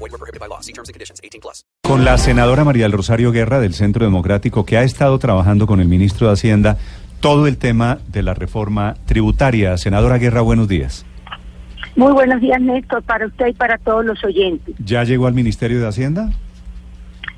Void were prohibited by law. See terms and conditions. 18 plus. Con la senadora María del Rosario Guerra del Centro Democrático, que ha estado trabajando con el ministro de Hacienda todo el tema de la reforma tributaria. Senadora Guerra, buenos días. Muy buenos días, Néstor, para usted y para todos los oyentes. ¿Ya llegó al Ministerio de Hacienda?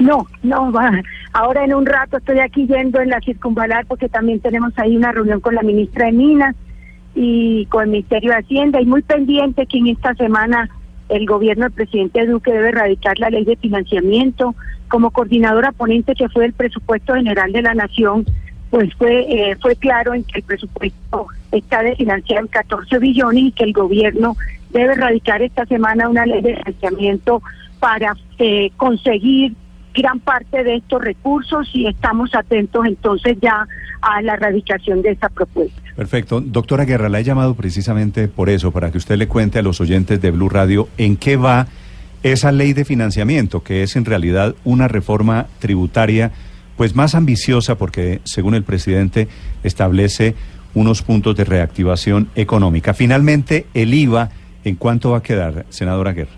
No, no, va. ahora en un rato estoy aquí yendo en la circunvalar porque también tenemos ahí una reunión con la ministra de Minas y con el Ministerio de Hacienda y muy pendiente que en esta semana el gobierno del presidente Duque debe erradicar la ley de financiamiento. Como coordinadora ponente que fue el presupuesto general de la Nación, pues fue, eh, fue claro en que el presupuesto está desfinanciado en 14 billones y que el gobierno debe erradicar esta semana una ley de financiamiento para eh, conseguir gran parte de estos recursos y estamos atentos entonces ya a la erradicación de esa propuesta. Perfecto. Doctora Guerra, la he llamado precisamente por eso, para que usted le cuente a los oyentes de Blue Radio en qué va esa ley de financiamiento, que es en realidad una reforma tributaria pues más ambiciosa porque, según el presidente, establece unos puntos de reactivación económica. Finalmente, el IVA, ¿en cuánto va a quedar, senadora Guerra?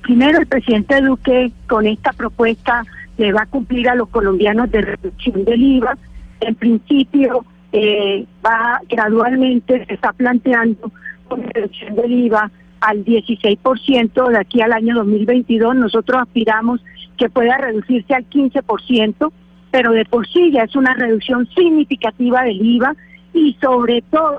Primero, el presidente Duque con esta propuesta le va a cumplir a los colombianos de reducción del IVA. En principio, eh, va gradualmente, se está planteando una reducción del IVA al 16% de aquí al año 2022. Nosotros aspiramos que pueda reducirse al 15%, pero de por sí ya es una reducción significativa del IVA y sobre todo,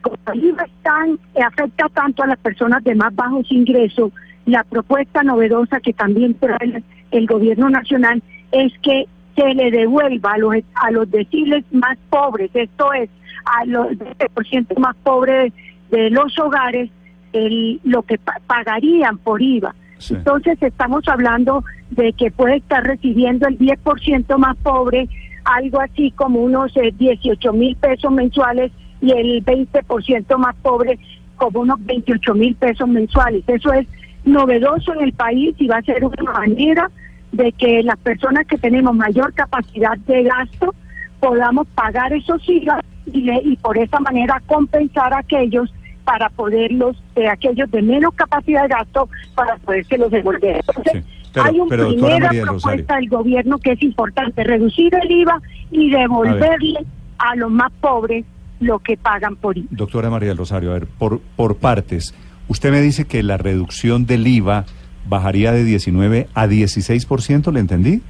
como el IVA tan, afecta tanto a las personas de más bajos ingresos, la propuesta novedosa que también trae el gobierno nacional es que se le devuelva a los, a los deciles más pobres, esto es, a los 20% más pobres de, los hogares, el, lo que pagarían por IVA. Entonces estamos hablando de que puede estar recibiendo el 10% más pobre, algo así como unos 18 mil pesos mensuales y el 20% más pobre como unos 28 mil pesos mensuales. Eso es novedoso en el país y va a ser una manera de que las personas que tenemos mayor capacidad de gasto podamos pagar esos IVA y, y por esa manera compensar a aquellos para poderlos, de aquellos de menos capacidad de gasto, para los devolver. Entonces, hay una primera propuesta del gobierno que es importante, reducir el IVA y devolverle a, los más pobres lo que pagan por IVA. Doctora María del Rosario, a ver, por, por partes. Usted me dice que la reducción del IVA bajaría de 19 a 16%, ¿le entendí?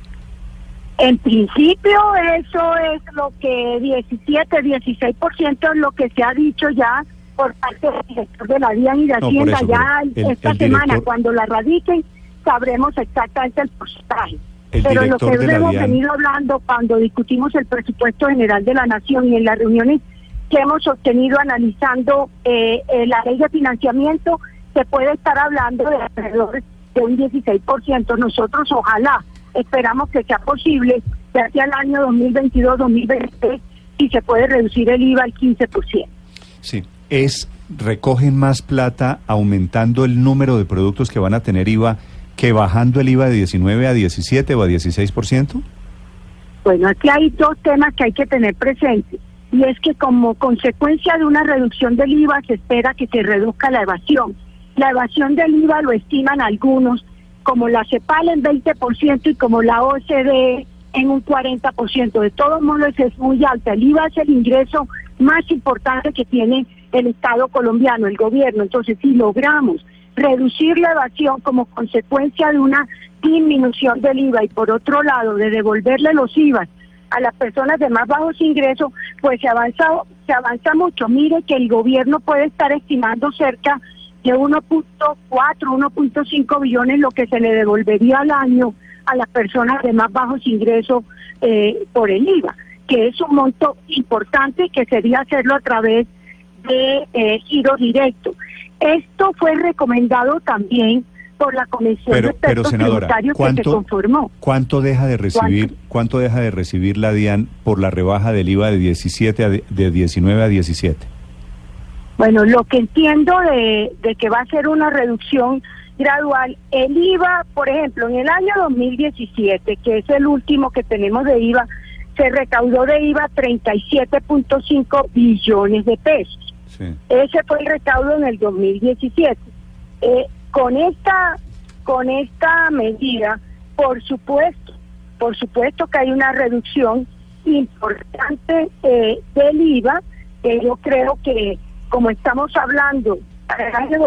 En principio eso es lo que 17, 16% es lo que se ha dicho ya por parte del director de la DIAN y de Hacienda. ya esta semana, cuando la radiquen, sabremos exactamente el porcentaje. Pero lo que hemos venido hablando cuando discutimos el presupuesto general de la Nación y en las reuniones que hemos obtenido analizando eh, eh, la ley de financiamiento, se puede estar hablando de alrededor de un 16%. Nosotros ojalá esperamos que sea posible que hacia el año 2022-2023 y se puede reducir el IVA al 15%. Sí, es recogen más plata aumentando el número de productos que van a tener IVA que bajando el IVA de 19 a 17 o a 16%? Bueno, aquí hay dos temas que hay que tener presentes. Y es que como consecuencia de una reducción del IVA se espera que se reduzca la evasión. La evasión del IVA lo estiman algunos, como la CEPAL en 20% y como la OCDE en un 40%. De todos modos es muy alta. El IVA es el ingreso más importante que tiene el Estado colombiano, el gobierno. Entonces, si logramos reducir la evasión como consecuencia de una disminución del IVA y por otro lado de devolverle los IVA a las personas de más bajos ingresos, pues se avanza, se avanza mucho. Mire que el gobierno puede estar estimando cerca de 1.4, 1.5 billones lo que se le devolvería al año a las personas de más bajos ingresos eh, por el IVA, que es un monto importante que sería hacerlo a través de eh, giro directo. Esto fue recomendado también por la Comisión Pero, de pero senadora, Tributarios que se ¿cuánto, conformó. ¿cuánto deja de recibir, cuánto deja de recibir la DIAN por la rebaja del IVA de 17 a de, de 19 a 17? Bueno, lo que entiendo de, de que va a ser una reducción gradual, el IVA, por ejemplo, en el año 2017, que es el último que tenemos de IVA, se recaudó de IVA 37.5 billones de pesos. Sí. Ese fue el recaudo en el 2017. Eh, con esta con esta medida, por supuesto, por supuesto que hay una reducción importante eh, del IVA, que yo creo que como estamos hablando para el año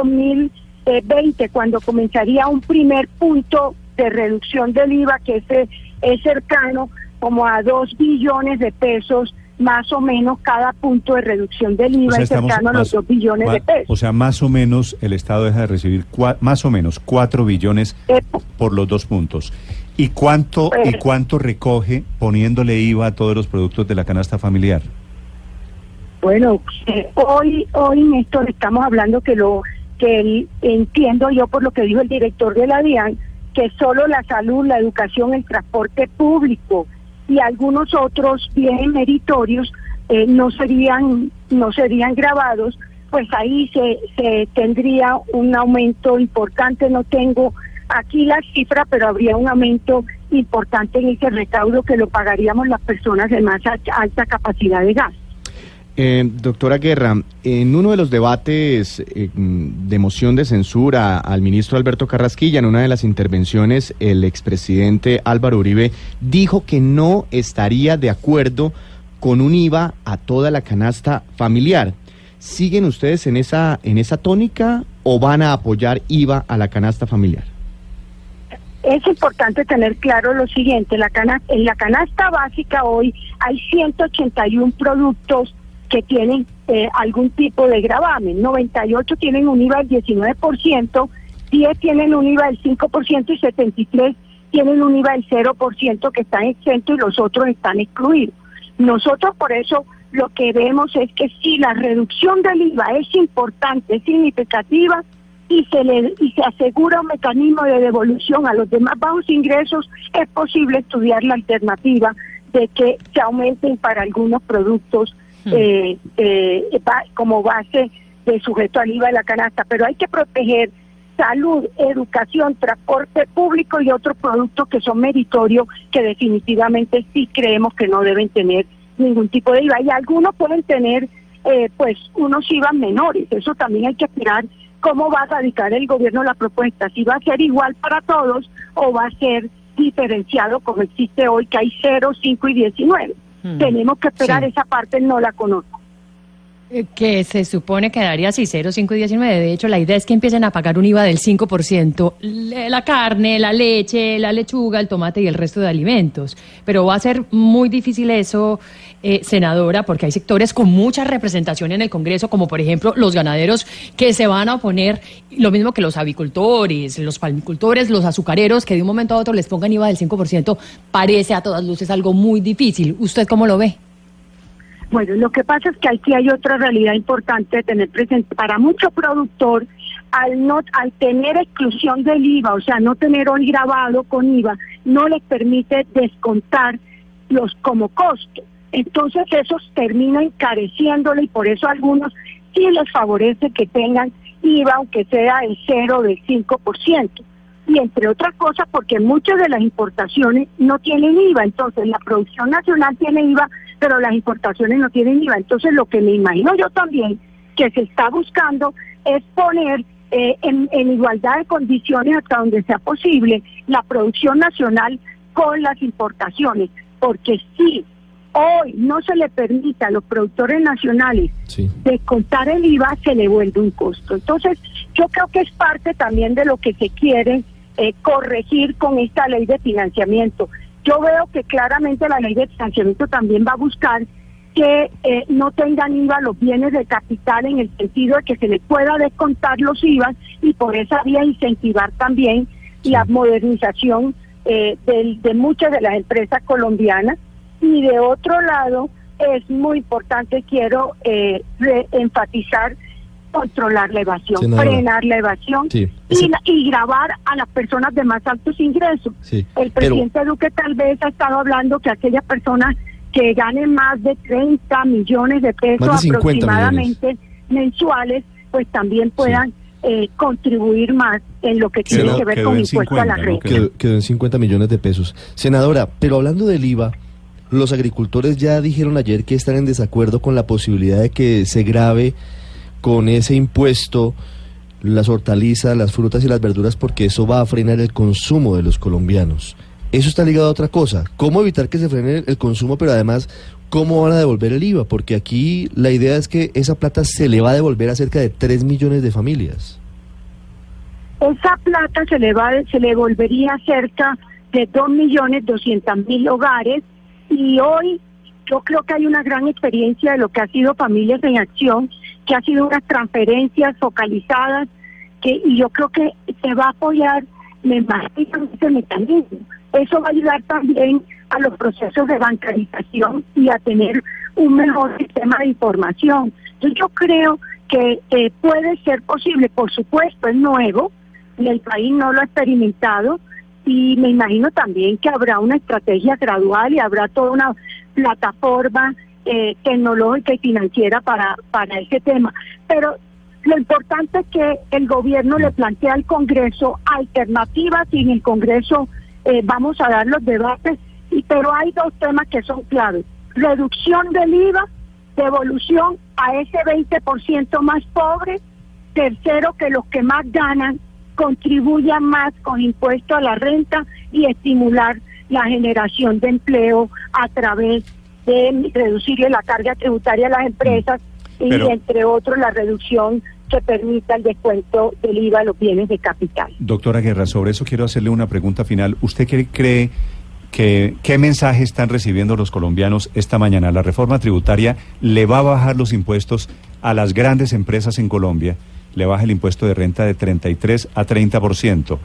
2020, cuando comenzaría un primer punto de reducción del IVA, que ese es cercano como a 2 billones de pesos, más o menos cada punto de reducción del IVA es cercano a los 2 billones de pesos. O sea, más o menos el Estado deja de recibir cua- más o menos 4 billones Eh, por los dos puntos. ¿Y cuánto, ¿Y Eh. cuánto recoge poniéndole IVA a todos los productos de la canasta familiar? Bueno, eh, hoy, hoy Néstor, estamos hablando que lo que entiendo yo por lo que dijo el director de la DIAN, que solo la salud, la educación, el transporte público y algunos otros bienes meritorios eh, no serían no serían grabados, pues ahí se, se tendría un aumento importante. No tengo aquí la cifra, pero habría un aumento importante en ese recaudo que lo pagaríamos las personas de más alta- capacidad de gasto. Eh, doctora Guerra, en uno de los debates eh, de moción de censura al ministro Alberto Carrasquilla, en una de las intervenciones, el expresidente Álvaro Uribe dijo que no estaría de acuerdo con un IVA a toda la canasta familiar. ¿Siguen ustedes en esa, en esa tónica o van a apoyar IVA a la canasta familiar? Es importante tener claro lo siguiente, la en la canasta básica hoy hay 181 productos que tienen eh, algún tipo de gravamen, 98 tienen un IVA del 19%, 10 tienen un IVA del 5% y 73 tienen un IVA del 0% que están exentos y los otros están excluidos. Nosotros por eso lo que vemos es que si la reducción del IVA es importante, es significativa, y se le y se asegura un mecanismo de devolución a los demás bajos ingresos, es posible estudiar la alternativa de que se aumenten para algunos productos eh, eh, como base de sujeto al IVA de la canasta, pero hay que proteger salud, educación, transporte público y otros productos que son meritorios que definitivamente sí creemos que no deben tener ningún tipo de IVA. Y algunos pueden tener eh, pues unos IVA menores, eso también hay que esperar cómo va a radicar el gobierno la propuesta, si va a ser igual para todos o va a ser diferenciado como existe hoy que hay 0, 5 y 19. Hmm. Tenemos que esperar Sí. esa parte, no la conozco. Que se supone que daría así 0, 5 y 19. De hecho, la idea es que empiecen a pagar un IVA del 5%. le- La carne, la leche, la lechuga, el tomate y el resto de alimentos. Pero va a ser muy difícil eso, eh, senadora, porque hay sectores con mucha representación en el Congreso, como por ejemplo los ganaderos, que se van a oponer, lo mismo que los avicultores, los palmicultores, los azucareros, que de un momento a otro les pongan IVA del 5%, parece a todas luces algo muy difícil. ¿Usted cómo lo ve? Bueno, lo que pasa es que aquí hay otra realidad importante de tener presente. Para mucho productor, al no, al tener exclusión del IVA, o sea, no tener hoy grabado con IVA, no les permite descontar los como costo. Entonces eso termina encareciéndole y por eso a algunos sí les favorece que tengan IVA, aunque sea el cero del 5%. Y entre otras cosas, porque muchas de las importaciones no tienen IVA, entonces la producción nacional tiene IVA, pero las importaciones no tienen IVA. Entonces lo que me imagino yo también que se está buscando es poner eh, en, en igualdad de condiciones hasta donde sea posible la producción nacional con las importaciones, porque si hoy no se le permite a los productores nacionales Sí. descontar el IVA, se le vuelve un costo. Entonces, yo creo que es parte también de lo que se quiere eh, corregir con esta ley de financiamiento. Yo veo que claramente la ley de financiamiento también va a buscar que eh, no tengan IVA los bienes de capital en el sentido de que se les pueda descontar los IVA y por esa vía incentivar también la modernización eh, del- de muchas de las empresas colombianas. Y de otro lado, es muy importante, quiero eh, enfatizar controlar la evasión, frenar la evasión Sí, y, ese- la- y grabar a las personas de más altos ingresos. Sí, El pero- presidente Duque tal vez ha estado hablando que aquellas personas que ganen más de 30 millones de pesos Más de 50 aproximadamente mensuales, pues también puedan eh, contribuir más en lo que tiene que ver con en impuesto a la 50, ¿no? renta. Quedó, quedó en 50 millones de pesos. Senadora, pero hablando del IVA, los agricultores ya dijeron ayer que están en desacuerdo con la posibilidad de que se grave con ese impuesto las hortalizas, las frutas y las verduras porque eso va a frenar el consumo de los colombianos. Eso está ligado a otra cosa. ¿Cómo evitar que se frene el- consumo, pero además cómo van a devolver el IVA? Porque aquí la idea es que esa plata se le va a devolver a cerca de 3 millones de familias. Esa plata se le va, se le volvería cerca de 2.200.000 hogares y hoy yo creo que hay una gran experiencia de lo que ha sido Familias en Acción, que ha sido unas transferencias focalizadas que y yo creo que se va a apoyar me imagino, ese mecanismo. Eso va a ayudar también a los procesos de bancarización y a tener un mejor sistema de información. Yo creo que eh, puede ser posible, por supuesto, es nuevo, y el país no lo ha experimentado, y me imagino también que habrá una estrategia gradual y habrá toda una plataforma eh, tecnológica y financiera para, para ese tema. Pero lo importante es que el gobierno le plantea al Congreso alternativas y en el Congreso eh, vamos a dar los debates, y, pero hay dos temas que son claves. Reducción del IVA, devolución a ese 20% más pobre. Tercero, que los que más ganan contribuyan más con impuesto a la renta y estimular la generación de empleo a través de reducirle la carga tributaria a las empresas y entre otros la reducción que permita el descuento del IVA a los bienes de capital. Doctora Guerra, sobre eso quiero hacerle una pregunta final. ¿Usted qué cree que qué mensaje están recibiendo los colombianos esta mañana? La reforma tributaria le va a bajar los impuestos a las grandes empresas en Colombia, le baja el impuesto de renta de 33 a 30%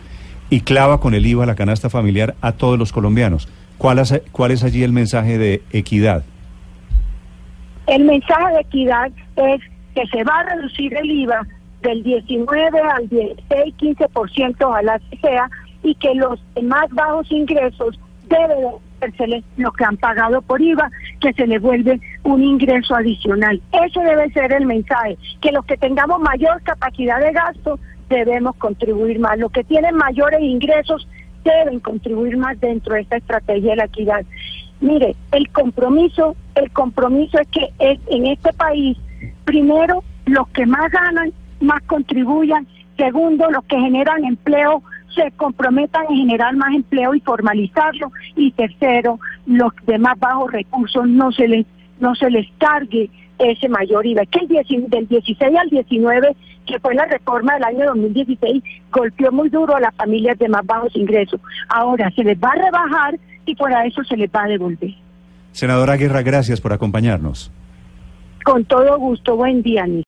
y clava con el IVA la canasta familiar a todos los colombianos. ¿Cuál es, cuál es allí el mensaje de equidad? El mensaje de equidad es que se va a reducir el IVA del 19 al 16, 15%, ojalá que sea, y que los más bajos ingresos deben hacerse lo que han pagado por IVA, que se les vuelve un ingreso adicional. Ese debe ser el mensaje, que los que tengamos mayor capacidad de gasto debemos contribuir más. Los que tienen mayores ingresos deben contribuir más dentro de esta estrategia de la equidad. Mire, el compromiso, el compromiso es que es, en este país, primero, los que más ganan, más contribuyan. Segundo, los que generan empleo se comprometan en generar más empleo y formalizarlo. Y tercero, los de más bajos recursos no se les no se les cargue ese mayor IVA. Que el 10 del 16 al 19, que fue la reforma del año 2016, golpeó muy duro a las familias de más bajos ingresos. Ahora se les va a rebajar y por eso se les va a devolver. Senadora Guerra, gracias por acompañarnos. Con todo gusto, buen día, Nick.